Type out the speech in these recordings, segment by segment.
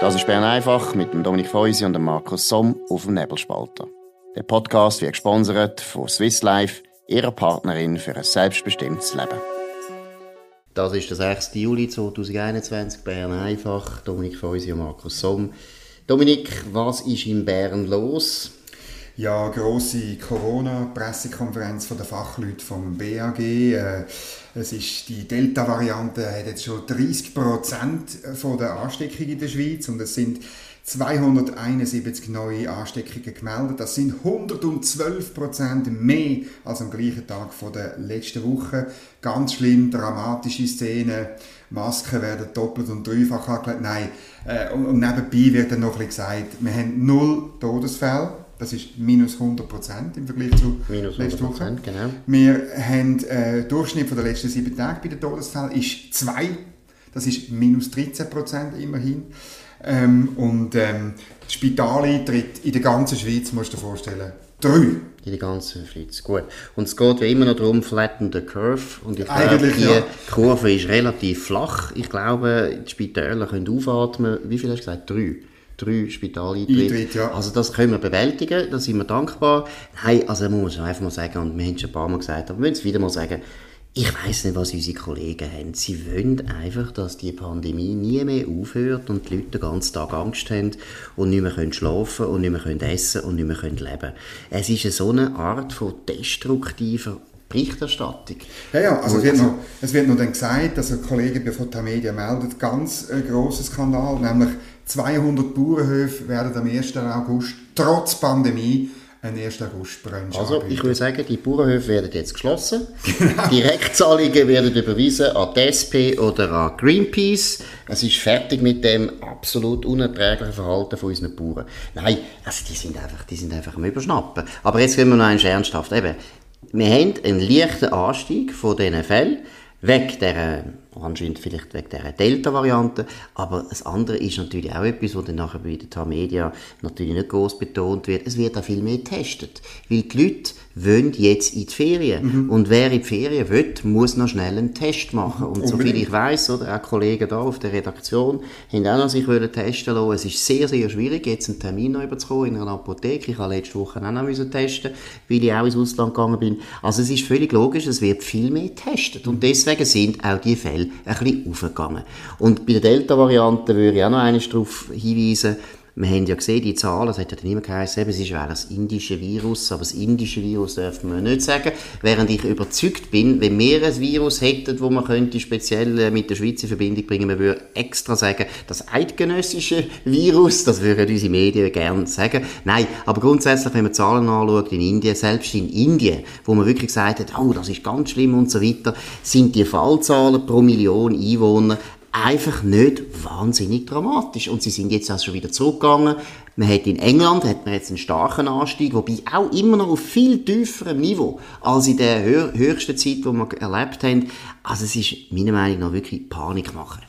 Das ist Bern einfach mit dem Dominik Feusi und dem Markus Somm auf dem Nebelspalter. Der Podcast wird gesponsert von Swiss Life, ihrer Partnerin für ein selbstbestimmtes Leben. Das ist der 6. Juli 2021, Bern einfach. Dominik Feusi und Markus Somm. Dominik, was ist in Bern los? Ja, grosse Corona-Pressekonferenz der Fachleute vom BAG. Äh, es ist die Delta-Variante hat jetzt schon 30 Prozent von der Ansteckungen in der Schweiz und es sind 271 neue Ansteckungen gemeldet. Das sind 112 Prozent mehr als am gleichen Tag von der letzten Woche. Ganz schlimm, dramatische Szenen. Masken werden doppelt und dreifach angelegt. Nein, äh, und nebenbei wird dann noch ein bisschen gesagt, wir haben null Todesfälle. Das ist minus 100 Prozent im Vergleich zu minus 100 Woche. Genau. Wir haben äh, Durchschnitt von der letzten sieben Tage bei den Todesfällen ist 2. Das ist minus 13 Prozent immerhin. Ähm, und ähm, der Spitaleintritt in der ganzen Schweiz, musst du dir vorstellen, 3. In der ganzen Schweiz, gut. Und es geht wie immer noch darum, flatten the curve. Und ich glaube, die ja. Kurve ist relativ flach. Ich glaube, die Spitäler können aufatmen. Wie viel hast du gesagt? Drei drei Spitaleintritte. Ja. Also das können wir bewältigen, da sind wir dankbar. Nein, also muss man einfach mal sagen, und wir haben es schon ein paar Mal gesagt, aber wir müssen es wieder mal sagen, ich weiß nicht, was unsere Kollegen haben. Sie wollen einfach, dass die Pandemie nie mehr aufhört und die Leute den ganzen Tag Angst haben und nicht mehr können schlafen und nicht mehr können essen und nicht mehr können leben. Es ist so eine Art von destruktiver Berichterstattung. Ja, ja, also es wird, noch, es wird noch dann gesagt, dass ein Kollege bei Fotomedia meldet, ganz ein grosser Skandal, nämlich 200 Bauernhöfe werden am 1. August trotz Pandemie ein 1. August Brunch Also anbieten. ich würde sagen, die Bauernhöfe werden jetzt geschlossen. Genau. Direktzahlungen werden überwiesen an die SP oder an Greenpeace. Es ist fertig mit dem absolut unerträglichen Verhalten von unseren Bauern. Nein, also die sind einfach, die sind einfach am Überschnappen. Aber jetzt gehen wir noch eins ernsthaft. Eben, wir haben einen leichten Anstieg von diesen Fällen, weg der anscheinend vielleicht wegen dieser Delta-Variante. Aber das andere ist natürlich auch etwas, was dann nachher bei den Tamedia natürlich nicht groß betont wird. Es wird auch viel mehr getestet. Weil die Leute wollen jetzt in die Ferien. Mhm. Und wer in die Ferien will, muss noch schnell einen Test machen. Und Unbedingt. soviel ich weiß, oder auch Kollegen da auf der Redaktion haben auch noch sich testen lassen. Es ist sehr, sehr schwierig, jetzt einen Termin noch überzukommen in einer Apotheke. Ich habe letzte Woche auch noch testen, weil ich auch ins Ausland gegangen bin. Also es ist völlig logisch, es wird viel mehr getestet. Und deswegen sind auch die Fälle ein bisschen aufgegangen. Und bei der Delta-Variante würde ich auch noch eines darauf hinweisen, wir haben ja gesehen, die Zahlen, es hat ja immer geheißen, es ist das indische Virus, aber das indische Virus darf man nicht sagen. Während ich überzeugt bin, wenn wir ein Virus hätten, wo man könnte speziell äh, mit der Schweiz in Verbindung bringen, man würde extra sagen, das eidgenössische Virus, das würden unsere Medien gerne sagen. Nein, aber grundsätzlich, wenn man Zahlen anschaut in Indien, selbst in Indien, wo man wirklich gesagt hat, oh, das ist ganz schlimm und so weiter, sind die Fallzahlen pro Million Einwohner einfach nicht wahnsinnig dramatisch. Und sie sind jetzt auch schon wieder zurückgegangen. Man hat in England hat man jetzt einen starken Anstieg, wobei auch immer noch auf viel tieferem Niveau als in der höchsten Zeit, die wir erlebt haben. Also es ist meiner Meinung nach wirklich Panikmacher.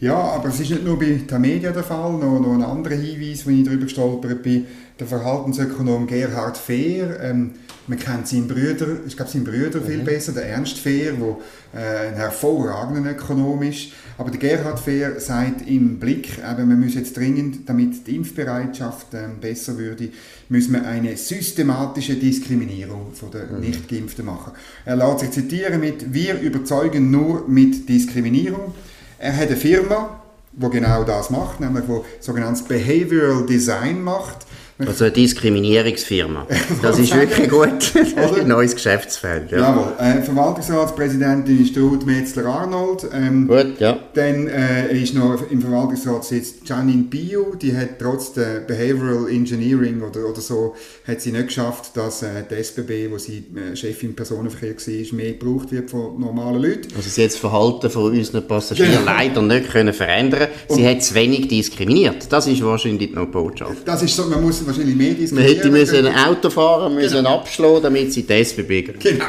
Ja, aber es ist nicht nur bei der Media der Fall, noch, noch ein anderer Hinweis, wo ich darüber gestolpert bin. Der Verhaltensökonom Gerhard Fehr, ähm, man kennt seinen Brüder, ich glaube seinen Brüder viel mhm. besser, der Ernst Fehr, der äh, ein hervorragender Ökonom ist. Aber der Gerhard Fehr sagt im Blick, eben, man muss jetzt dringend, damit die Impfbereitschaft ähm, besser würde, müssen wir eine systematische Diskriminierung von der mhm. Nicht-Geimpften machen. Er lässt sich zitieren mit, wir überzeugen nur mit Diskriminierung. Er hat eine Firma, die genau das macht, nämlich wo sogenanntes Behavioral Design macht. Also eine Diskriminierungsfirma. Das ist wirklich gut. Das ist ein neues Geschäftsfeld. Ja. Jawohl. Äh, Verwaltungsratspräsidentin ist Ruth Metzler-Arnold. Ähm, gut, ja. Dann äh, ist noch im Verwaltungsrat sitzt Janine Bio. Die hat trotz der Behavioral Engineering oder, oder so, hat sie nicht geschafft, dass äh, die SBB, wo sie äh, Chefin im Personenverkehr war, mehr gebraucht wird von normalen Leuten. Also sie hat das Verhalten von unseren Passagieren genau. leider nicht können verändern. Sie Und hat zu wenig diskriminiert. Das ist wahrscheinlich noch Botschaft. Das ist so, man muss wahrscheinlich mehr diskutieren. Man hätte müssen ein Auto fahren müssen genau. abschlagen, damit sie das bewegen. Genau.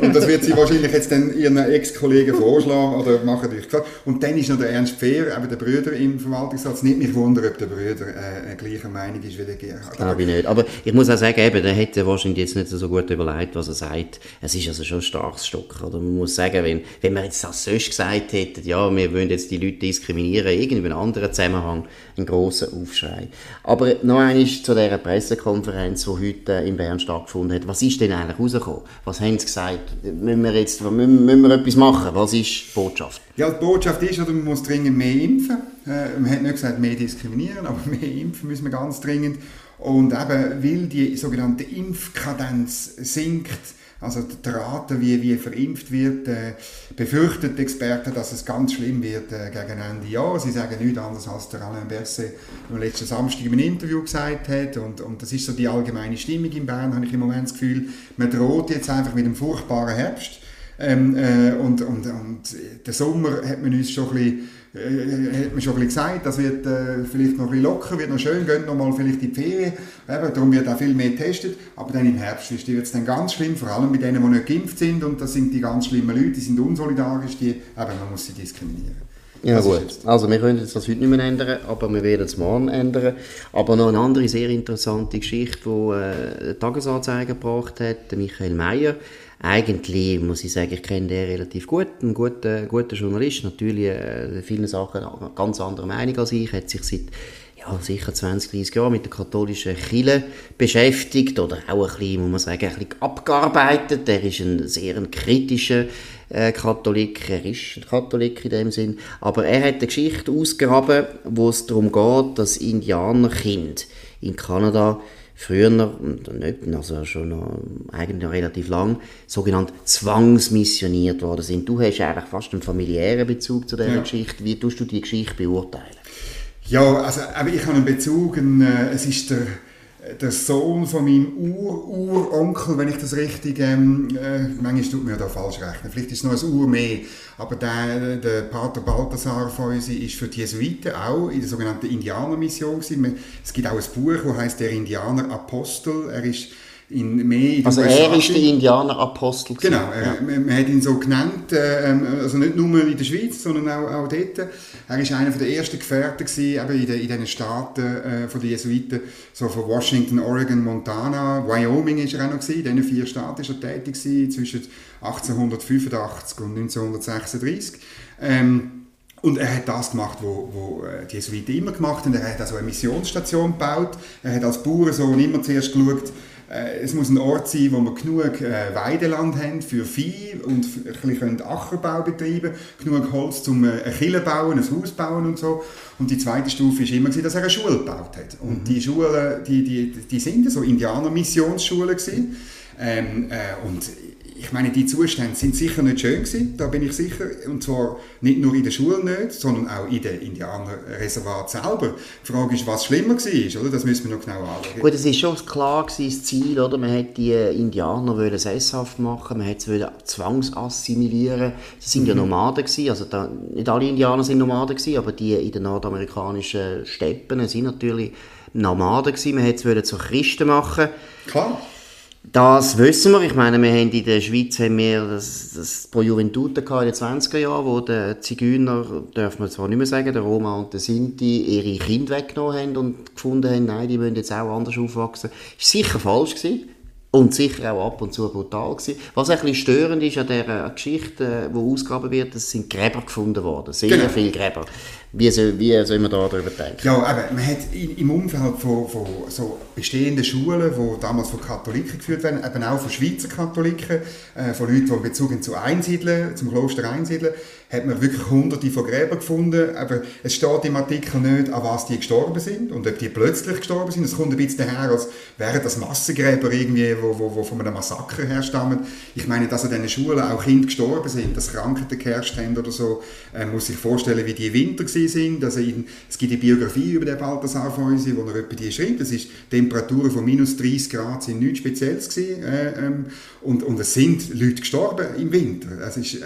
Und das wird sie wahrscheinlich jetzt dann ihren Ex-Kollegen vorschlagen oder machen durch. Und dann ist noch der Ernst Fehr, eben der Brüder im Verwaltungsrat. Nicht mich wundern, ob der Brüder äh, gleicher Meinung ist wie der Gerhard. Glaube ich nicht. Aber ich muss auch sagen, eben, der hätte wahrscheinlich jetzt nicht so gut überlegt, was er sagt. Es ist also schon ein starkes Stück. Oder man muss sagen, wenn, wenn wir jetzt das sonst gesagt hätten, ja, wir wollen jetzt die Leute diskriminieren, irgendwie in einem anderen Zusammenhang, ein grosser Aufschrei. Aber noch einmal zu dieser Pressekonferenz, die heute in Bern stattgefunden hat. Was ist denn eigentlich rausgekommen? Was haben sie gesagt? Müssen wir jetzt müssen, müssen wir etwas machen? Was ist die Botschaft? Ja, die Botschaft ist, oder man muss dringend mehr impfen. Äh, man hat nicht gesagt, mehr diskriminieren, aber mehr impfen müssen wir ganz dringend. Und eben, weil die sogenannte Impfkadenz sinkt, also die Rate, wie, wie verimpft wird, äh, befürchtet Experten, dass es ganz schlimm wird äh, gegen Ende Jahr. Sie sagen nichts anderes, als der Alain Berset am letzten Samstag im Interview gesagt hat. Und, und das ist so die allgemeine Stimmung in Bern, habe ich im Moment das Gefühl. Man droht jetzt einfach mit einem furchtbaren Herbst. Ähm, äh, und, und, und der Sommer hat man uns schon ein bisschen äh, hat man schon gesagt, das wird äh, vielleicht noch ein bisschen locker, wird noch schön, gehen noch mal vielleicht in die Ferien, eben, darum wird auch viel mehr getestet, aber dann im Herbst wird es dann ganz schlimm, vor allem bei denen, die nicht geimpft sind. Und das sind die ganz schlimmen Leute, die sind unsolidarisch, die, eben, man muss sie diskriminieren. Ja das gut, also wir können jetzt das heute nicht mehr ändern, aber wir werden es morgen ändern. Aber noch eine andere sehr interessante Geschichte, die äh, Tagesanzeiger gebracht hat, Michael Mayer, eigentlich muss ich sagen, ich kenne den relativ gut, ein guter, guter Journalist, natürlich äh, in vielen Sachen eine ganz andere Meinung als ich, hat sich seit ja, sicher 20, 30 Jahren mit der katholischen Kirche beschäftigt oder auch ein bisschen, muss man sagen, ein bisschen abgearbeitet. Er ist ein sehr ein kritischer äh, Katholik, er ist ein Katholik in dem Sinn, aber er hat eine Geschichte ausgegraben, wo es darum geht, dass Indianerkind in Kanada früher, nicht, also schon noch, eigentlich noch relativ lang, sogenannt zwangsmissioniert worden sind. Du hast eigentlich fast einen familiären Bezug zu dieser ja. Geschichte. Wie tust du die Geschichte beurteilen? Ja, also aber ich habe einen Bezug, äh, es ist der der Sohn von meinem Ur-Uronkel, wenn ich das richtig, ähm, äh, manchmal tut mir da falsch rechnen, vielleicht ist es noch ein Ur mehr, aber der, der Pater Balthasar von uns ist für die Jesuiten auch in der sogenannten Indianermission gewesen. Es gibt auch ein Buch, das heißt der Indianer Apostel. Er ist in mehr in Also er ist der Indianerapostel. Genau, ja. man, man, hat ihn so genannt, äh, ähm, also nicht nur in der Schweiz, sondern auch, auch dort. Er war einer der ersten Gefährten gewesen, eben in, den, in diesen Staaten äh, von den Jesuiten, so von Washington, Oregon, Montana, Wyoming ist er auch noch gewesen, in diesen vier Staaten ist er tätig gewesen, zwischen 1885 und 1936. Ähm, und er hat das gemacht, was äh, die Jesuiten immer gemacht haben. Er hat also eine Missionsstation gebaut. Er hat als Bauernsohn immer zuerst geschaut, es muss ein Ort sein, wo wir genug äh, Weideland haben für Vieh und ein bisschen Ackerbau betreiben genug Holz, um äh, eine Kille bauen, ein Haus bauen und so. Und die zweite Stufe war immer, dass er eine Schule gebaut hat. Und mhm. die Schulen, die, die, die sind so Indianer-Missionsschulen Ähm, äh, und ich meine, die Zustände sind sicher nicht schön gewesen, da bin ich sicher. Und zwar nicht nur in der Schule nicht, sondern auch in den Indianerreservat selber. Die Frage ist, was schlimmer war, oder? Das müssen wir noch genau anschauen. Gut, es ist schon klar gewesen, das Ziel, oder? Man hat die Indianer wollen sesshaft machen, man hat sie zwangsassimilieren. Sie sind mhm. ja Nomaden gewesen, also da, nicht alle Indianer sind Nomaden gewesen, aber die in den nordamerikanischen Steppen sind natürlich Nomaden gewesen. Man hat sie zu Christen machen. Klar. Das wissen wir. Ich meine, wir haben in der Schweiz haben wir das, das Pro Juventute in den 20er Jahren, wo die Zigeuner, darf man zwar nicht mehr sagen, der Roma und der Sinti ihre Kinder weggenommen haben und gefunden haben, nein, die müssen jetzt auch anders aufwachsen. Das war sicher falsch gewesen. Und sicher auch ab und zu brutal gewesen. Was ein bisschen störend ist an dieser Geschichte, die ausgegraben wird, es sind Gräber gefunden worden. Sehr genau. viele Gräber. Wie soll, wie soll man darüber denken? Ja, aber man hat im Umfeld von, von so bestehenden Schulen, die damals von Katholiken geführt werden, eben auch von Schweizer Katholiken, äh, von Leuten, die Bezug zu Einsiedeln, zum Kloster Einsiedeln, hat man wirklich hunderte von Gräbern gefunden, aber es steht im Artikel nicht, an was die gestorben sind und ob die plötzlich gestorben sind. Es kommt ein bisschen daher, als wären das Massengräber irgendwie, wo, wo, wo von einem Massaker herstammen. Ich meine, dass an diesen Schulen auch Kinder gestorben sind, dass Krankheiten geherrscht haben oder so, äh, muss sich vorstellen, wie die Winter sind. Also in, es gibt eine Biografie über den Balthasar Feusi, wo er etwa die schreibt. Das ist Temperaturen von minus 30 Grad sind nichts Spezielles gewesen. Äh, ähm, und, und es sind Leute gestorben im Winter. Es ist,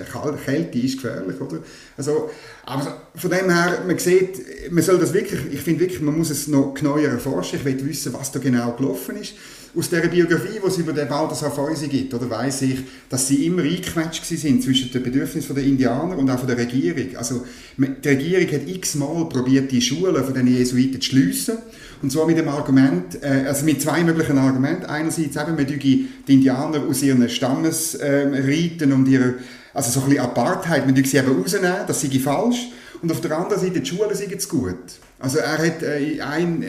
Kälte ist gefährlich, oder? Also, aber von dem her, man sieht, man soll das wirklich, ich finde wirklich, man muss es noch genauer erforschen. Ich will wissen, was da genau gelaufen ist aus der Biografie, die es über den Balthasar Feusi gibt, oder weiß ich, dass sie immer eingequetscht sind zwischen den Bedürfnissen der Indianer und auch der Regierung. Also die Regierung hat x-mal probiert, die Schulen von den Jesuiten zu schliessen. Und zwar mit dem Argument, äh, also mit zwei möglichen Argumenten. Einerseits eben, man die Indianer aus ihren Stammesriten äh, und ihrer, also so ein bisschen Apartheid, man sie eben rausnehmen, das sei falsch. Und auf der anderen Seite, die Schulen sind es gut. Also er hat äh, ein, äh,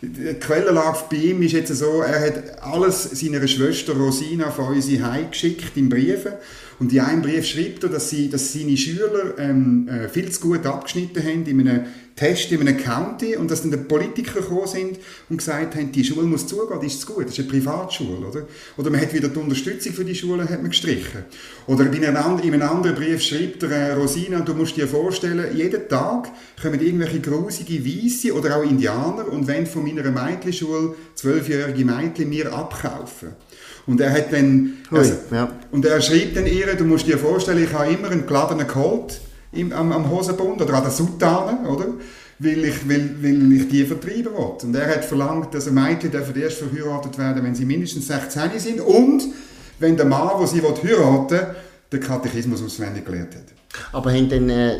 die Quellenlage bei ihm ist jetzt so, er hat alles seiner Schwester Rosina von uns heimgeschickt in Briefen und in einem Brief schreibt er, dass, sie, dass seine Schüler ähm, äh, viel zu gut abgeschnitten haben in einem Test in einem County und dass dann die Politiker gekommen sind und gesagt haben, die Schule muss zugehen, das ist gut, das ist eine Privatschule, oder? Oder man hat wieder die Unterstützung für die Schule hat man gestrichen. Oder in einem, in einem anderen Brief schreibt der äh, Rosina, du musst dir vorstellen, jeden Tag kommen irgendwelche grusige Weisse oder auch Indianer und wenn von meiner Mädchenschule zwölfjährige Mädchen mir abkaufen. Und er hat dann, also, ja. und er schreibt dann ihr, du musst dir vorstellen, ich habe immer einen geladenen Colt im, am, am Hosenbund oder an der Soutane, oder? Weil ich, weil, weil ich die vertreiben will. Und er hat verlangt, dass ein Mädchen erst verheiratet werden wenn sie mindestens 16 sind und wenn der Mann, der sie heiraten will, den Katechismus auswendig gelernt hat. Aber haben denn, äh,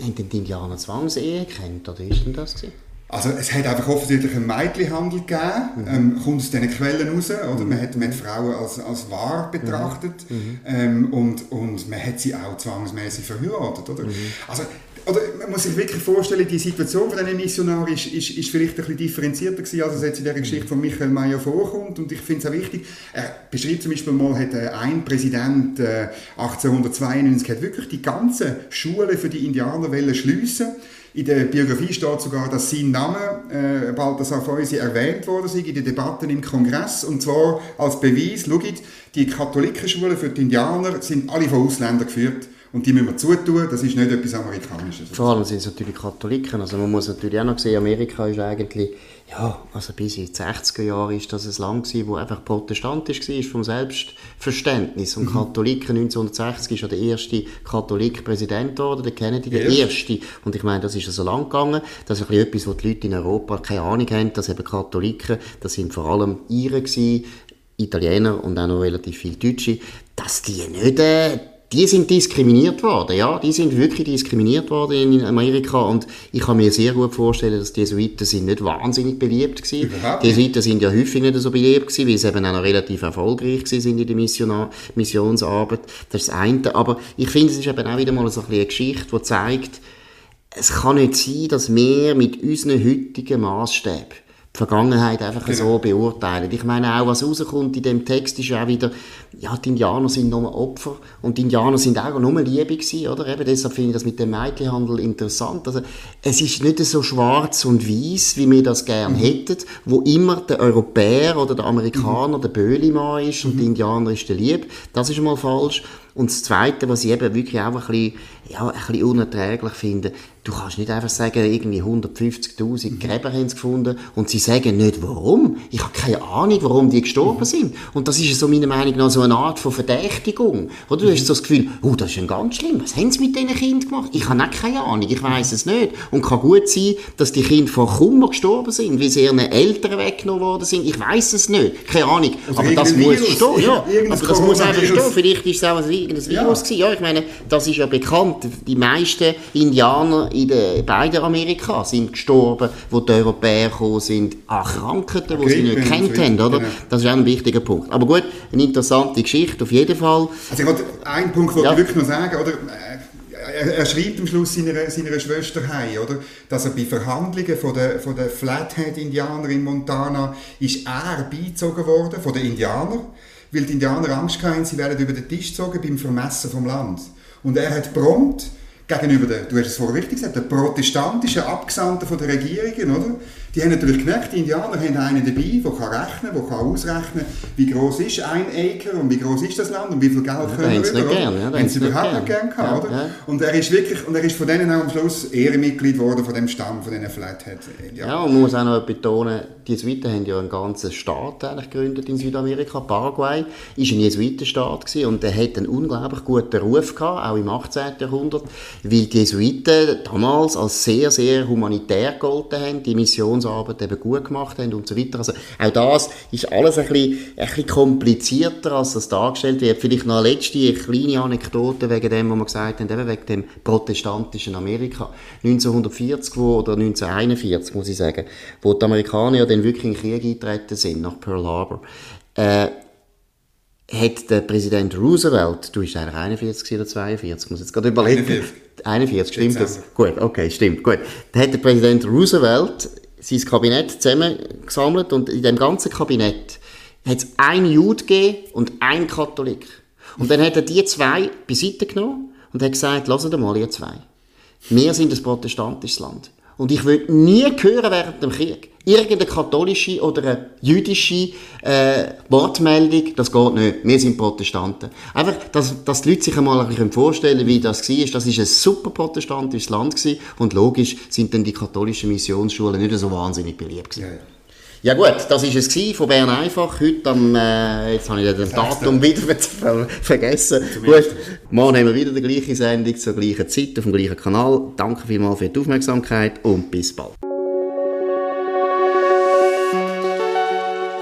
haben denn die Indianer Zwangsehe gekannt, oder ist denn das gewesen? Also es hat einfach offensichtlich einen Mädchenhandel gegeben, mhm. ähm, kommt aus diesen Quellen raus, oder? Man, hat, man hat Frauen als, als wahr betrachtet mhm. mhm. ähm, und, und man hat sie auch zwangsmäßig verheiratet, oder? Mhm. Also, oder man muss sich wirklich vorstellen, die Situation von diesen Missionaren ist, ist, ist vielleicht ein bisschen differenzierter gewesen, als es jetzt in der Geschichte von Michael Mayer vorkommt und ich finde es auch wichtig, er beschreibt zum Beispiel mal, hat äh, ein Präsident äh, 1892 hat wirklich die ganze Schule für die Indianer schliessen in der Biografie steht sogar, dass sein Name, äh, Balthasar Feusi, erwähnt worden ist in den Debatten im Kongress. Und zwar als Beweis, schaut, die Katholikenschulen für die Indianer sind alle von Ausländern geführt. Und die müssen wir zutun, das ist nicht etwas Amerikanisches. Vor allem sind es natürlich Katholiken. Also man muss natürlich auch noch sehen, Amerika ist eigentlich ja, also bis in die 60er Jahre ist das ein Land gewesen, wo einfach protestantisch war, vom Selbstverständnis. Und mhm. Katholiken 1960 ist ja der erste Katholik-Präsident geworden, der Kennedy, der yes. erste. Und ich meine, das ist so lang gegangen. Das ist etwas, wo die Leute in Europa keine Ahnung haben, dass eben Katholiken, das sind vor allem Iren gewesen, Italiener und auch noch relativ viele Deutsche, dass die nicht äh, die sind diskriminiert worden, ja, die sind wirklich diskriminiert worden in Amerika und ich kann mir sehr gut vorstellen, dass die Jesuiten sind nicht wahnsinnig beliebt gewesen. Die Jesuiten sind ja häufig nicht so beliebt gewesen, weil sie eben auch noch relativ erfolgreich sind in der Mission Missionsarbeit. Das ist das eine. Aber ich finde, es ist eben auch wieder mal so eine Geschichte, die zeigt, es kann nicht sein, dass wir mit unseren heutigen Maßstäben die Vergangenheit einfach genau. so beurteilen. Ich meine auch, was rauskommt in dem Text ist auch wieder, ja, die Indianer sind nur Opfer und die Indianer sind auch nur Liebe gewesen, oder? Eben deshalb finde ich das mit dem Mädchenhandel interessant. Also, es ist nicht so schwarz und weiß, wie wir das gerne mhm. hätten, wo immer der Europäer oder der Amerikaner mhm. der Böhlimann ist und mhm. die Indianer ist der Lieb. Das ist mal falsch. Und das Zweite, was ich eben wirklich auch ein bisschen, ja, ein bisschen unerträglich finde, du kannst nicht einfach sagen, irgendwie 150'000 mhm. Gräber haben sie gefunden und sie sagen nicht, warum. Ich habe keine Ahnung, warum die gestorben mhm. sind. Und das ist so meiner Meinung nach so eine Art von Verdächtigung. Oder du mhm. hast so das Gefühl, oh, das ist ein ganz schlimm. Was haben sie mit diesen Kindern gemacht? Ich habe nicht keine Ahnung, ich weiß es nicht. Und kann gut sein, dass die Kinder vor Kummer gestorben sind, weil sie ihren Eltern weggenommen worden sind. Ich weiß es nicht. Keine Ahnung. Also aber das muss stehen. Ja, aber das muss einfach stehen. Vielleicht ist es auch ein irgendein Virus ja. Ja, ich meine, das ist ja bekannt. Die meisten Indianer in den beiden Amerika sind gestorben, wo die Europäer gekommen sind, an Krankheiten, die sie nicht gekannt haben, oder? Genau. Das ist auch ein wichtiger Punkt. Aber gut, eine interessante Geschichte auf jeden Fall. Also ich wollte einen Punkt wollte ja. ich wirklich noch sagen, oder? Er, er, schreibt am Schluss seiner, seiner Schwester heim, oder? Dass er bei Verhandlungen von der, von der Flathead-Indianer in Montana ist er beizogen worden, von den Indianern weil die Indianer Angst hatten, sie werden über den Tisch gezogen beim Vermessen vom Land. Und er hat prompt gegenüber der, du hast es vorher richtig gesagt, der protestantischen Abgesandten von der Regierungen, oder? Die haben natürlich gemerkt, die Indianer haben einen dabei, der kann rechnen, der kann ausrechnen, wie groß ist ein Acre und wie groß ist das Land und wie viel Geld ja, können wir über, gern, ja, haben sie überhaupt nicht gern gehabt, ja, oder? Und er ist wirklich, und er ist von denen auch am Schluss Ehrenmitglied geworden von dem Stamm, von diesen Flathead Indianern. Ja, und man muss auch noch betonen, die Jesuiten haben ja einen ganzen Staat eigentlich gegründet in Südamerika. Paraguay ist ein Jesuitenstaat gewesen und der hat einen unglaublich guten Ruf gehabt, auch im 18. Jahrhundert, weil die Jesuiten damals als sehr, sehr humanitär gegolten haben, die Mission Missionsarbeit eben gut gemacht haben und so weiter. Also auch das ist alles ein bisschen, ein bisschen komplizierter, als das dargestellt wird. Vielleicht noch eine letzte kleine Anekdote wegen dem, was wir gesagt haben, eben wegen dem protestantischen Amerika. 1940 wo, oder 1941, muss ich sagen, wo die Amerikaner dann wirklich in den Krieg eingetreten sind, nach Pearl Harbor, äh, hat der Präsident Roosevelt, du bist eigentlich 41 oder 42, muss jetzt gerade überlegen. 41. 41, stimmt das? Gut, okay, stimmt, gut. Da hat der Präsident Roosevelt sein Kabinett zusammengesammelt und in dem ganzen Kabinett hat es einen Jude gegeben und einen Katholik. Und dann hat er die zwei beiseite genommen und hat gesagt, lasst mal, ihr zwei. Wir sind ein protestantisches Land. Und ich will nie hören während dem Krieg irgendeine katholische oder eine jüdische äh, Wortmeldung, das geht nicht. Wir sind Protestanten. Einfach, dass, dass die Leute sich einmal ein bisschen vorstellen wie das war. Das war ein super protestantisches Land gewesen. und logisch sind dann die katholischen Missionsschulen nicht so wahnsinnig beliebt gewesen. Ja, ja. Ja gut, das war es von Bern einfach. Heute am, äh, jetzt habe ich das Datum wieder ver vergessen. Gut, morgen haben wir wieder die gleiche Sendung zur gleichen Zeit auf dem gleichen Kanal. Danke vielmals für die Aufmerksamkeit und bis bald.